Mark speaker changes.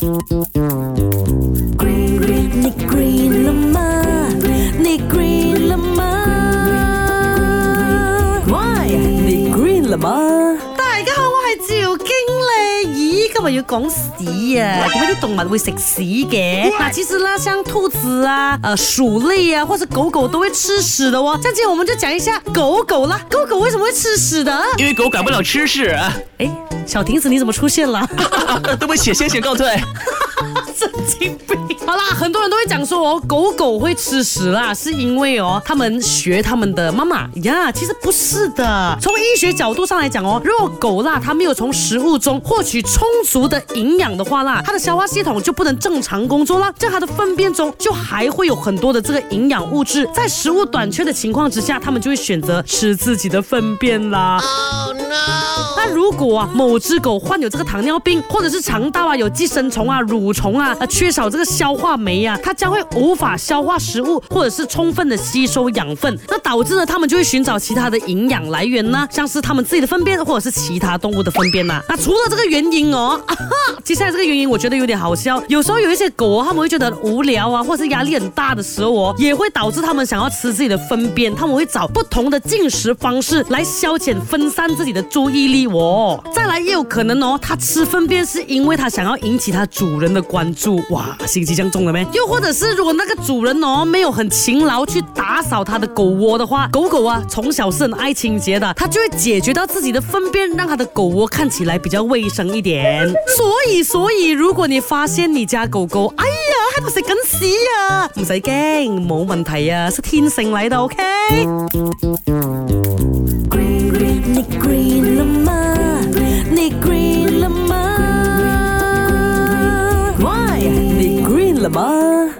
Speaker 1: Green, green, నీ గ్రీన్లమ్మా నీ గ్రీన్లమ్మా Why?
Speaker 2: నీ గ్రీన్లమ్మా 有讲屎啊？因解啲动物会食屎嘅。那其实啦，像兔子啊、呃鼠类啊，或者狗狗都会吃屎的哦。今天我们就讲一下狗狗啦，狗狗为什么会吃屎的？
Speaker 3: 因为狗改不了吃屎。
Speaker 2: 哎，小亭子你怎么出现了？
Speaker 3: 对不起，先行告退。
Speaker 2: 神经病！好啦，很多人都会讲说哦，狗狗会吃屎啦，是因为哦，他们学他们的妈妈呀。其实不是的，从医学角度上来讲哦，如果狗啦它没有从食物中获取充足的营养的话啦，它的消化系统就不能正常工作啦，在它的粪便中就还会有很多的这个营养物质。在食物短缺的情况之下，它们就会选择吃自己的粪便啦。那如果啊，某只狗患有这个糖尿病，或者是肠道啊有寄生虫啊、蠕虫啊，缺少这个消化酶啊，它将会无法消化食物，或者是充分的吸收养分，那导致呢，它们就会寻找其他的营养来源呢，像是它们自己的粪便，或者是其他动物的粪便呐。那除了这个原因哦。接下来这个原因我觉得有点好笑，有时候有一些狗哦，他们会觉得无聊啊，或者是压力很大的时候哦，也会导致他们想要吃自己的粪便，他们会找不同的进食方式来消遣分散自己的注意力。哦。再来，也有可能哦，它吃粪便是因为它想要引起它主人的关注。哇，心机降中了没？又或者是如果那个主人哦没有很勤劳去打扫它的狗窝的话，狗狗啊从小是很爱清洁的，它就会解决到自己的粪便，让它的狗窝看起来比较卫生一点。所以。所以，如果你发现你家狗狗，哎呀，喺度食紧屎啊，唔使惊，冇问题啊，是天性嚟的，OK。
Speaker 1: 你你 y 你 e